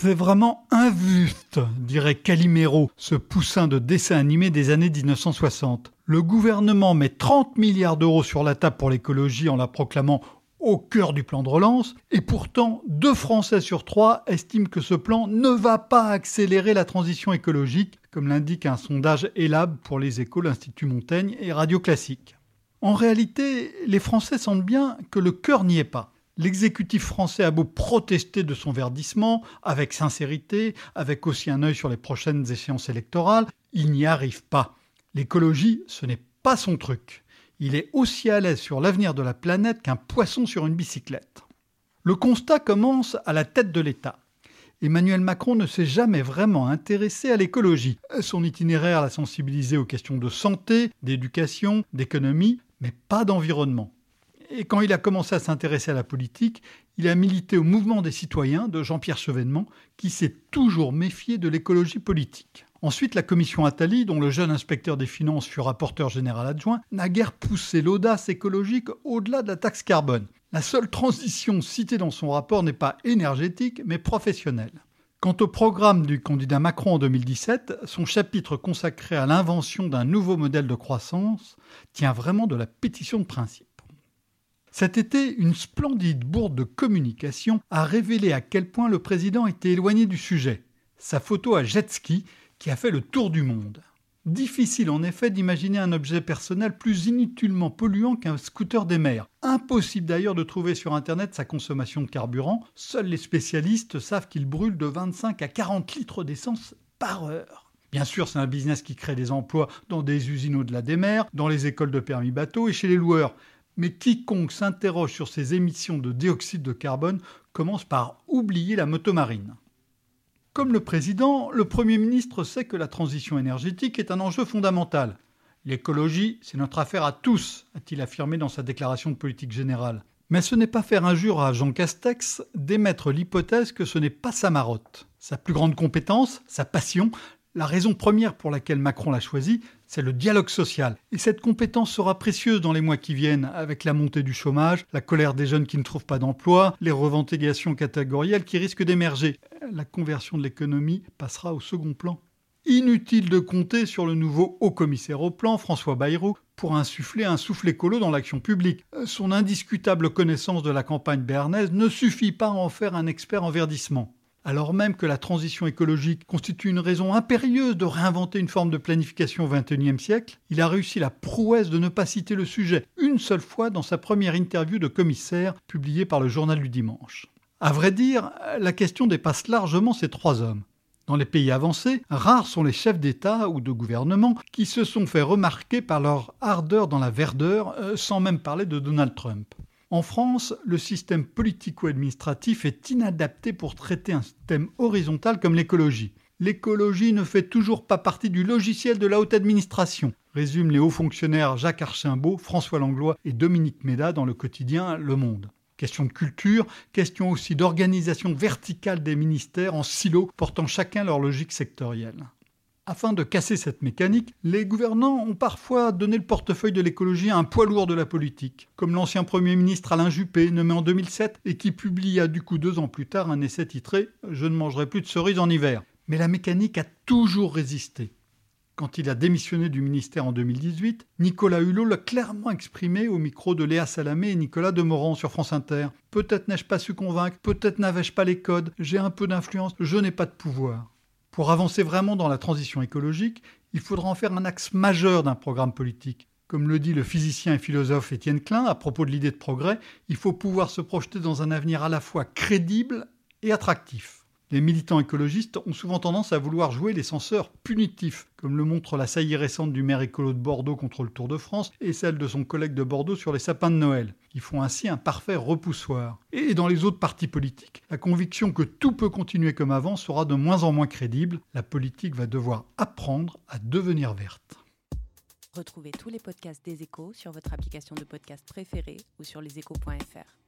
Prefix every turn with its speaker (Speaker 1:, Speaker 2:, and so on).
Speaker 1: C'est vraiment injuste, dirait Calimero, ce poussin de dessin animé des années 1960. Le gouvernement met 30 milliards d'euros sur la table pour l'écologie en la proclamant au cœur du plan de relance, et pourtant deux Français sur trois estiment que ce plan ne va pas accélérer la transition écologique, comme l'indique un sondage ELAB pour les écoles l'Institut Montaigne et Radio Classique. En réalité, les Français sentent bien que le cœur n'y est pas. L'exécutif français a beau protester de son verdissement, avec sincérité, avec aussi un œil sur les prochaines échéances électorales, il n'y arrive pas. L'écologie, ce n'est pas son truc. Il est aussi à l'aise sur l'avenir de la planète qu'un poisson sur une bicyclette. Le constat commence à la tête de l'État. Emmanuel Macron ne s'est jamais vraiment intéressé à l'écologie. Son itinéraire l'a sensibilisé aux questions de santé, d'éducation, d'économie, mais pas d'environnement. Et quand il a commencé à s'intéresser à la politique, il a milité au mouvement des citoyens de Jean-Pierre Chevènement, qui s'est toujours méfié de l'écologie politique. Ensuite, la commission Attali, dont le jeune inspecteur des finances fut rapporteur général adjoint, n'a guère poussé l'audace écologique au-delà de la taxe carbone. La seule transition citée dans son rapport n'est pas énergétique, mais professionnelle. Quant au programme du candidat Macron en 2017, son chapitre consacré à l'invention d'un nouveau modèle de croissance tient vraiment de la pétition de principe. Cet été, une splendide bourde de communication a révélé à quel point le président était éloigné du sujet. Sa photo à jet ski qui a fait le tour du monde. Difficile en effet d'imaginer un objet personnel plus inutilement polluant qu'un scooter des mers. Impossible d'ailleurs de trouver sur Internet sa consommation de carburant. Seuls les spécialistes savent qu'il brûle de 25 à 40 litres d'essence par heure. Bien sûr, c'est un business qui crée des emplois dans des usines au-delà des mers, dans les écoles de permis bateau et chez les loueurs. Mais quiconque s'interroge sur ces émissions de dioxyde de carbone commence par oublier la motomarine. Comme le président, le Premier ministre sait que la transition énergétique est un enjeu fondamental. L'écologie, c'est notre affaire à tous, a-t-il affirmé dans sa déclaration de politique générale. Mais ce n'est pas faire injure à Jean Castex d'émettre l'hypothèse que ce n'est pas sa marotte. Sa plus grande compétence, sa passion, la raison première pour laquelle Macron l'a choisi, c'est le dialogue social. Et cette compétence sera précieuse dans les mois qui viennent, avec la montée du chômage, la colère des jeunes qui ne trouvent pas d'emploi, les revendications catégorielles qui risquent d'émerger. La conversion de l'économie passera au second plan. Inutile de compter sur le nouveau haut-commissaire au plan, François Bayrou, pour insuffler un souffle écolo dans l'action publique. Son indiscutable connaissance de la campagne béarnaise ne suffit pas à en faire un expert en verdissement alors même que la transition écologique constitue une raison impérieuse de réinventer une forme de planification au XXIe siècle, il a réussi la prouesse de ne pas citer le sujet une seule fois dans sa première interview de commissaire publiée par le journal du dimanche. À vrai dire, la question dépasse largement ces trois hommes. Dans les pays avancés, rares sont les chefs d'État ou de gouvernement qui se sont fait remarquer par leur ardeur dans la verdeur, euh, sans même parler de Donald Trump. En France, le système politico-administratif est inadapté pour traiter un thème horizontal comme l'écologie. L'écologie ne fait toujours pas partie du logiciel de la haute administration, résument les hauts fonctionnaires Jacques Archimbault, François Langlois et Dominique Méda dans le quotidien Le Monde. Question de culture, question aussi d'organisation verticale des ministères en silos portant chacun leur logique sectorielle. Afin de casser cette mécanique, les gouvernants ont parfois donné le portefeuille de l'écologie à un poids lourd de la politique, comme l'ancien Premier ministre Alain Juppé, nommé en 2007 et qui publia du coup deux ans plus tard un essai titré Je ne mangerai plus de cerises en hiver. Mais la mécanique a toujours résisté. Quand il a démissionné du ministère en 2018, Nicolas Hulot l'a clairement exprimé au micro de Léa Salamé et Nicolas Demorand sur France Inter. Peut-être n'ai-je pas su convaincre, peut-être n'avais-je pas les codes, j'ai un peu d'influence, je n'ai pas de pouvoir. Pour avancer vraiment dans la transition écologique, il faudra en faire un axe majeur d'un programme politique. Comme le dit le physicien et philosophe Étienne Klein à propos de l'idée de progrès, il faut pouvoir se projeter dans un avenir à la fois crédible et attractif. Les militants écologistes ont souvent tendance à vouloir jouer les censeurs punitifs, comme le montre la saillie récente du maire écolo de Bordeaux contre le Tour de France et celle de son collègue de Bordeaux sur les sapins de Noël. Ils font ainsi un parfait repoussoir. Et dans les autres partis politiques, la conviction que tout peut continuer comme avant sera de moins en moins crédible. La politique va devoir apprendre à devenir verte.
Speaker 2: Retrouvez tous les podcasts des échos sur votre application de podcast préférée ou sur leséchos.fr.